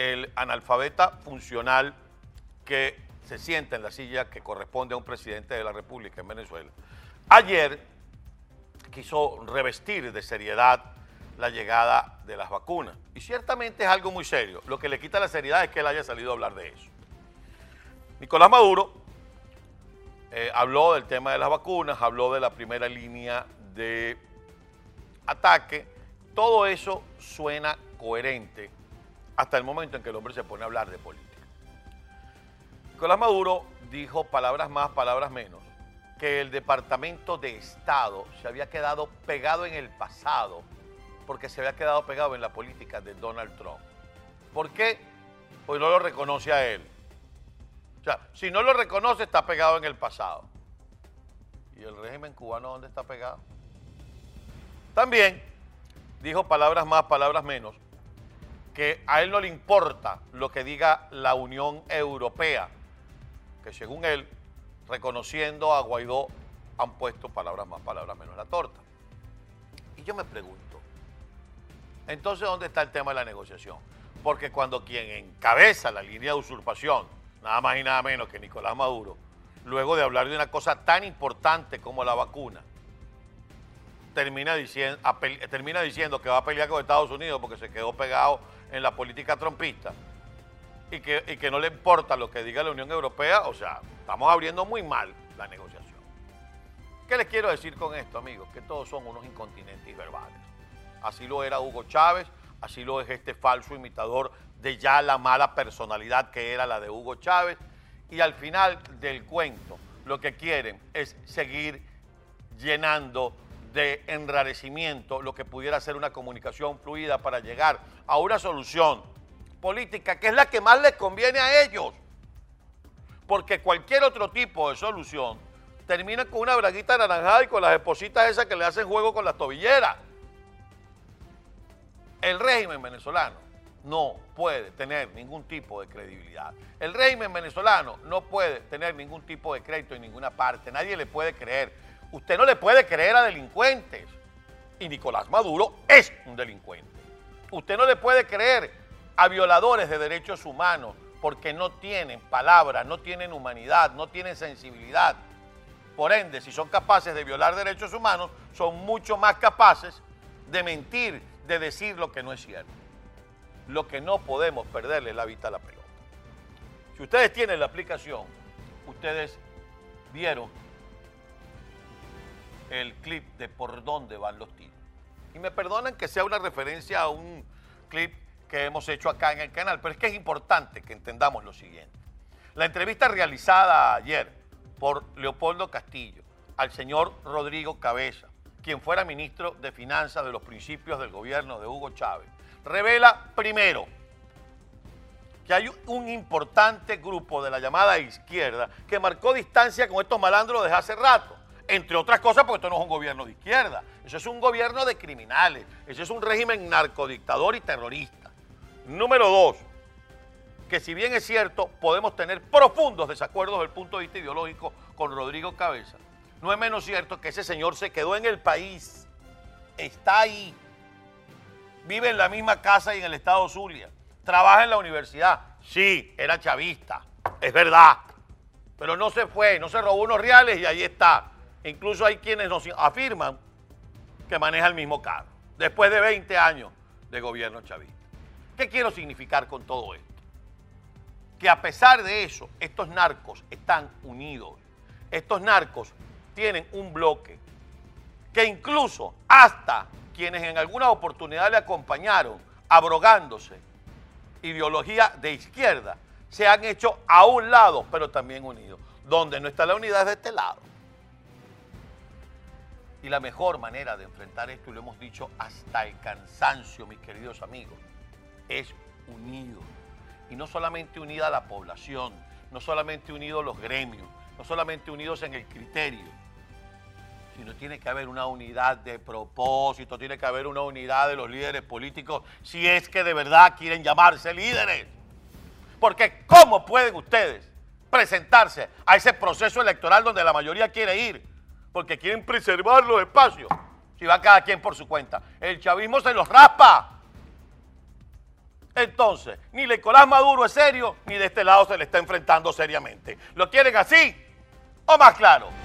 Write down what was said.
el analfabeta funcional que se sienta en la silla que corresponde a un presidente de la República en Venezuela, ayer quiso revestir de seriedad la llegada de las vacunas. Y ciertamente es algo muy serio. Lo que le quita la seriedad es que él haya salido a hablar de eso. Nicolás Maduro eh, habló del tema de las vacunas, habló de la primera línea de ataque. Todo eso suena coherente hasta el momento en que el hombre se pone a hablar de política. Nicolás Maduro dijo palabras más, palabras menos, que el Departamento de Estado se había quedado pegado en el pasado porque se había quedado pegado en la política de Donald Trump. ¿Por qué? Pues no lo reconoce a él. O sea, si no lo reconoce, está pegado en el pasado. ¿Y el régimen cubano dónde está pegado? También dijo palabras más, palabras menos, que a él no le importa lo que diga la Unión Europea, que según él reconociendo a Guaidó, han puesto palabras más, palabras menos en la torta. Y yo me pregunto, entonces, ¿dónde está el tema de la negociación? Porque cuando quien encabeza la línea de usurpación, nada más y nada menos que Nicolás Maduro, luego de hablar de una cosa tan importante como la vacuna, termina diciendo, termina diciendo que va a pelear con Estados Unidos porque se quedó pegado en la política trompista y que, y que no le importa lo que diga la Unión Europea, o sea, estamos abriendo muy mal la negociación. ¿Qué les quiero decir con esto, amigos? Que todos son unos incontinentes verbales. Así lo era Hugo Chávez, así lo es este falso imitador de ya la mala personalidad que era la de Hugo Chávez. Y al final del cuento, lo que quieren es seguir llenando de enrarecimiento lo que pudiera ser una comunicación fluida para llegar a una solución política que es la que más les conviene a ellos. Porque cualquier otro tipo de solución termina con una braguita naranjada y con las espositas esas que le hacen juego con las tobilleras. El régimen venezolano no puede tener ningún tipo de credibilidad. El régimen venezolano no puede tener ningún tipo de crédito en ninguna parte. Nadie le puede creer. Usted no le puede creer a delincuentes. Y Nicolás Maduro es un delincuente. Usted no le puede creer a violadores de derechos humanos porque no tienen palabra, no tienen humanidad, no tienen sensibilidad. Por ende, si son capaces de violar derechos humanos, son mucho más capaces de mentir, de decir lo que no es cierto. Lo que no podemos perderle la vista a la pelota. Si ustedes tienen la aplicación, ustedes vieron el clip de por dónde van los tiros. Y me perdonan que sea una referencia a un clip que hemos hecho acá en el canal, pero es que es importante que entendamos lo siguiente. La entrevista realizada ayer por Leopoldo Castillo al señor Rodrigo Cabeza, quien fuera ministro de Finanzas de los principios del gobierno de Hugo Chávez, revela primero que hay un importante grupo de la llamada izquierda que marcó distancia con estos malandros desde hace rato. Entre otras cosas, porque esto no es un gobierno de izquierda, eso es un gobierno de criminales, eso es un régimen narcodictador y terrorista. Número dos, que si bien es cierto, podemos tener profundos desacuerdos desde el punto de vista ideológico con Rodrigo Cabeza, no es menos cierto que ese señor se quedó en el país, está ahí, vive en la misma casa y en el estado Zulia, trabaja en la universidad, sí, era chavista, es verdad, pero no se fue, no se robó unos reales y ahí está. Incluso hay quienes nos afirman que maneja el mismo carro, después de 20 años de gobierno chavista. ¿Qué quiero significar con todo esto? Que a pesar de eso, estos narcos están unidos. Estos narcos tienen un bloque que incluso hasta quienes en alguna oportunidad le acompañaron abrogándose ideología de izquierda, se han hecho a un lado, pero también unidos. Donde no está la unidad es de este lado. Y la mejor manera de enfrentar esto, y lo hemos dicho hasta el cansancio, mis queridos amigos, es unido. Y no solamente unida la población, no solamente unidos los gremios, no solamente unidos en el criterio, sino tiene que haber una unidad de propósito, tiene que haber una unidad de los líderes políticos, si es que de verdad quieren llamarse líderes. Porque ¿cómo pueden ustedes presentarse a ese proceso electoral donde la mayoría quiere ir? Porque quieren preservar los espacios. Si va cada quien por su cuenta. El chavismo se los raspa Entonces, ni Nicolás Maduro es serio, ni de este lado se le está enfrentando seriamente. ¿Lo quieren así o más claro?